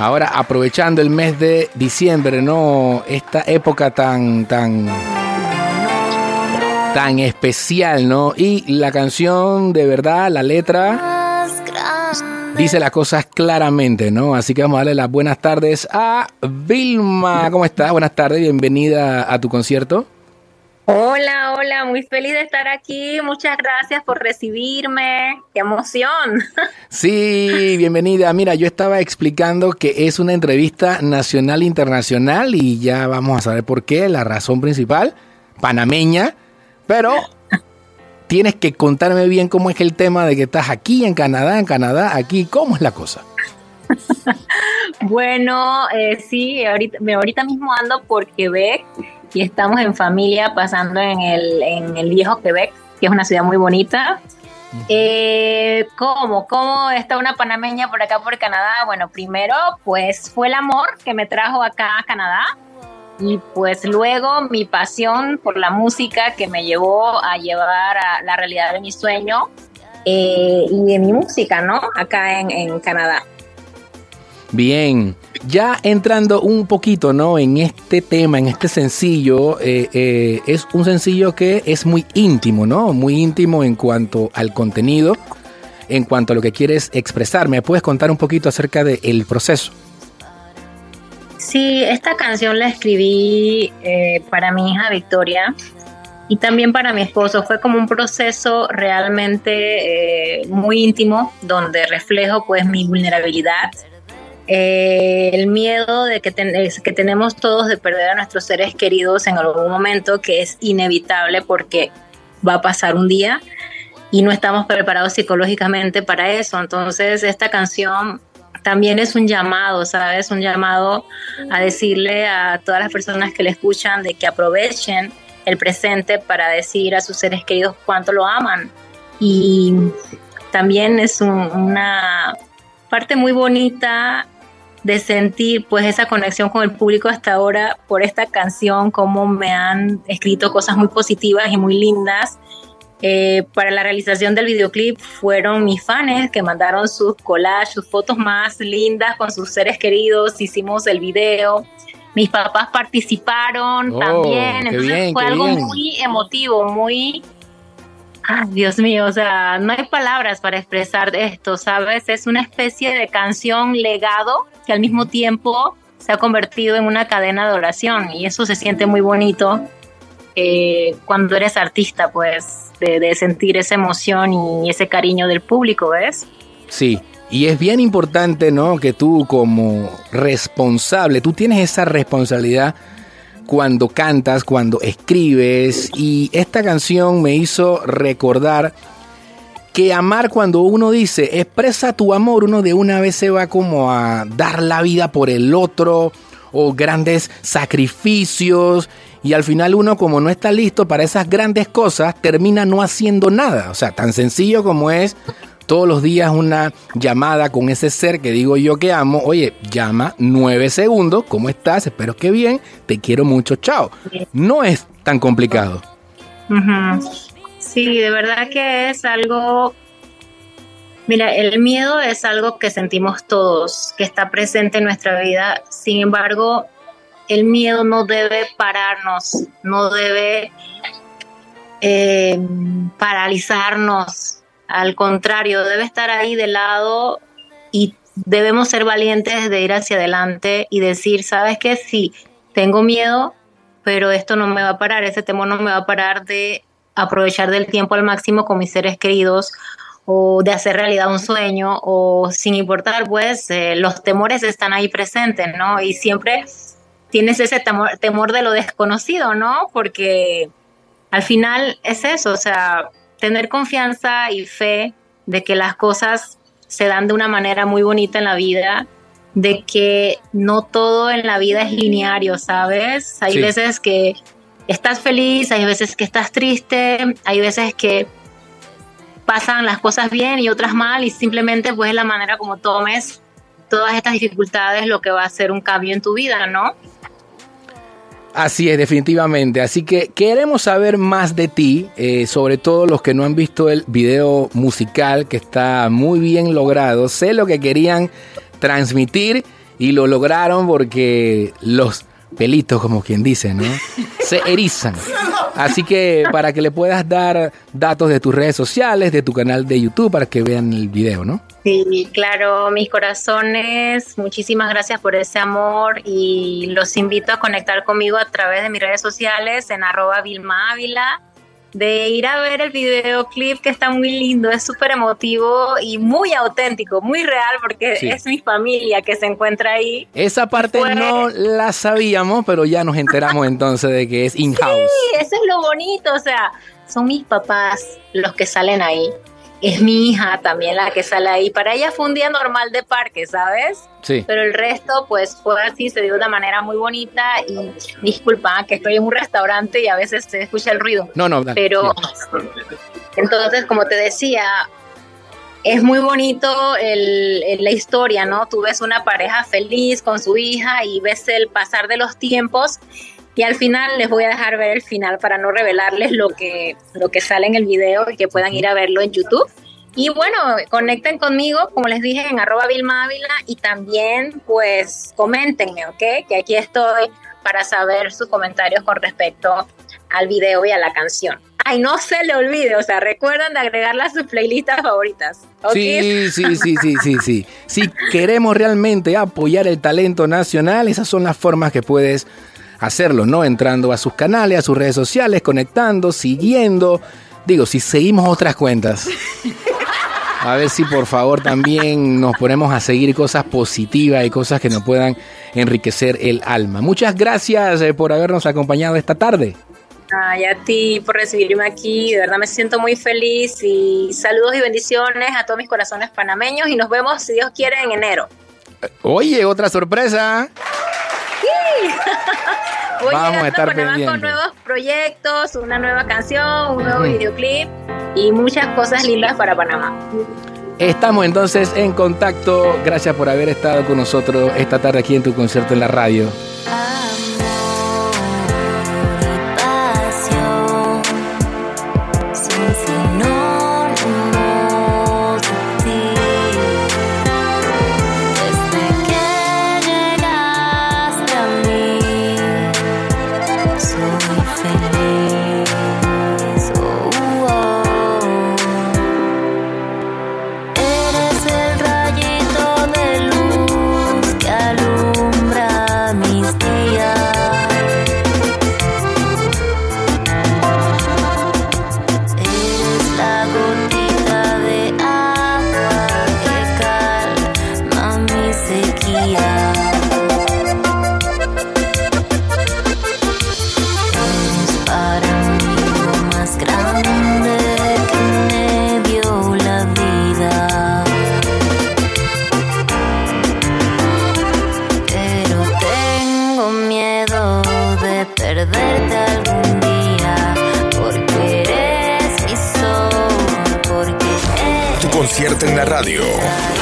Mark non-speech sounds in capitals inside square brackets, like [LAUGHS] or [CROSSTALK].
Ahora aprovechando el mes de diciembre, ¿no? Esta época tan, tan, tan especial, ¿no? Y la canción, de verdad, la letra dice las cosas claramente, ¿no? Así que vamos a darle las buenas tardes a Vilma. ¿Cómo estás? Buenas tardes, bienvenida a tu concierto. Hola, hola, muy feliz de estar aquí. Muchas gracias por recibirme. ¡Qué emoción! [LAUGHS] Sí, bienvenida. Mira, yo estaba explicando que es una entrevista nacional internacional y ya vamos a saber por qué, la razón principal, panameña, pero tienes que contarme bien cómo es el tema de que estás aquí en Canadá, en Canadá, aquí, ¿cómo es la cosa? [LAUGHS] bueno, eh, sí, ahorita, ahorita mismo ando por Quebec y estamos en familia pasando en el, en el viejo Quebec, que es una ciudad muy bonita. Eh, ¿Cómo? ¿Cómo está una panameña por acá por Canadá? Bueno, primero pues fue el amor que me trajo acá a Canadá y pues luego mi pasión por la música que me llevó a llevar a la realidad de mi sueño eh, y de mi música, ¿no? Acá en, en Canadá. Bien, ya entrando un poquito ¿no? en este tema, en este sencillo, eh, eh, es un sencillo que es muy íntimo, ¿no? Muy íntimo en cuanto al contenido, en cuanto a lo que quieres expresar. ¿Me puedes contar un poquito acerca del proceso? Sí, esta canción la escribí eh, para mi hija Victoria y también para mi esposo. Fue como un proceso realmente muy íntimo donde reflejo pues mi vulnerabilidad eh, el miedo de que, que tenemos todos de perder a nuestros seres queridos en algún momento, que es inevitable porque va a pasar un día y no estamos preparados psicológicamente para eso. Entonces, esta canción también es un llamado, ¿sabes? Un llamado a decirle a todas las personas que le escuchan de que aprovechen el presente para decir a sus seres queridos cuánto lo aman. Y también es una parte muy bonita de sentir pues esa conexión con el público hasta ahora por esta canción, como me han escrito cosas muy positivas y muy lindas. Eh, para la realización del videoclip fueron mis fans que mandaron sus collages, sus fotos más lindas con sus seres queridos, hicimos el video, mis papás participaron oh, también, entonces fue algo muy emotivo, muy Dios mío, o sea, no hay palabras para expresar esto, ¿sabes? Es una especie de canción legado que al mismo tiempo se ha convertido en una cadena de oración y eso se siente muy bonito eh, cuando eres artista, pues, de, sentir esa emoción y ese cariño del público, ¿ves? Sí, y es bien importante, ¿no? Que tú como responsable, tú tienes esa responsabilidad cuando cantas, cuando escribes. Y esta canción me hizo recordar que amar cuando uno dice expresa tu amor, uno de una vez se va como a dar la vida por el otro o grandes sacrificios y al final uno como no está listo para esas grandes cosas termina no haciendo nada. O sea, tan sencillo como es todos los días una llamada con ese ser que digo yo que amo. Oye, llama nueve segundos, ¿cómo estás? Espero que bien, te quiero mucho, chao. No es tan complicado. Sí, de verdad que es algo... Mira, el miedo es algo que sentimos todos, que está presente en nuestra vida. Sin embargo, el miedo no debe pararnos, no debe eh, paralizarnos al contrario, debe estar ahí de lado y debemos ser valientes de ir hacia adelante y decir, ¿sabes qué? Sí, tengo miedo, pero esto no me va a parar, ese temor no me va a parar de aprovechar del tiempo al máximo con mis seres queridos o de hacer realidad un sueño o sin importar, pues eh, los temores están ahí presentes, ¿no? Y siempre tienes ese temor, temor de lo desconocido, ¿no? Porque al final es eso, o sea, tener confianza y fe de que las cosas se dan de una manera muy bonita en la vida, de que no todo en la vida es lineario, ¿sabes? Hay veces que estás feliz, hay veces que estás triste, hay veces que pasan las cosas bien y otras mal y simplemente pues es la manera como tomes todas estas dificultades lo que va a hacer un cambio en tu vida, ¿no? Así es, definitivamente. Así que queremos saber más de ti, eh, sobre todo los que no han visto el video musical que está muy bien logrado. Sé lo que querían transmitir Y lo lograron porque los pelitos, como quien dice, ¿no? Se erizan. [LAUGHS] Así que para que le puedas dar datos de tus redes sociales, de tu canal de YouTube, para que vean el video, ¿no? Sí, claro, mis corazones, muchísimas gracias por ese amor y los invito a conectar conmigo a través de mis redes sociales en arroba Vilma Ávila de ir a ver el videoclip que está muy lindo, es súper emotivo y muy auténtico, muy real porque es mi familia que se encuentra ahí. Esa parte no la sabíamos, pero ya nos enteramos entonces de que es in-house. Sí, eso es lo bonito, o sea, son mis papás los que salen ahí es mi hija también la que sale ahí. Para ella fue un día normal de parque, ¿sabes? Sí. Pero el resto, pues fue así, se dio de una manera muy bonita. Y disculpa que estoy en un restaurante y a veces se escucha el ruido. No, no, Pero entonces, como te decía, es muy bonito el, la historia, ¿no? Tú ves una pareja feliz con su hija y ves el pasar de los tiempos y al final les voy a dejar ver el final para no revelarles lo que, lo que sale en el video y que puedan ir a verlo en YouTube. Y bueno, conecten conmigo, como les dije, en arroba Vilma Ávila y también pues coméntenme, ¿ok? Que aquí estoy para saber sus comentarios con respecto al video y a la canción. Ay, no se le olvide, o sea, recuerden de agregarla a sus playlistas favoritas. Sí, sí, sí, sí, sí, sí. Si queremos realmente apoyar el talento nacional, esas son las formas que puedes hacerlo, ¿no? Entrando a sus canales, a sus redes sociales, conectando, siguiendo. Digo, si seguimos otras cuentas. A ver si por favor también nos ponemos a seguir cosas positivas y cosas que nos puedan enriquecer el alma. Muchas gracias eh, por habernos acompañado esta tarde. Ay, a ti por recibirme aquí, de verdad me siento muy feliz y saludos y bendiciones a todos mis corazones panameños y nos vemos, si Dios quiere, en enero. Oye, otra sorpresa. Sí. [LAUGHS] Voy Vamos a estar pendientes. con nuevos proyectos, una nueva canción, un nuevo videoclip y muchas cosas lindas para Panamá. Estamos entonces en contacto. Gracias por haber estado con nosotros esta tarde aquí en tu concierto en la radio. En la radio.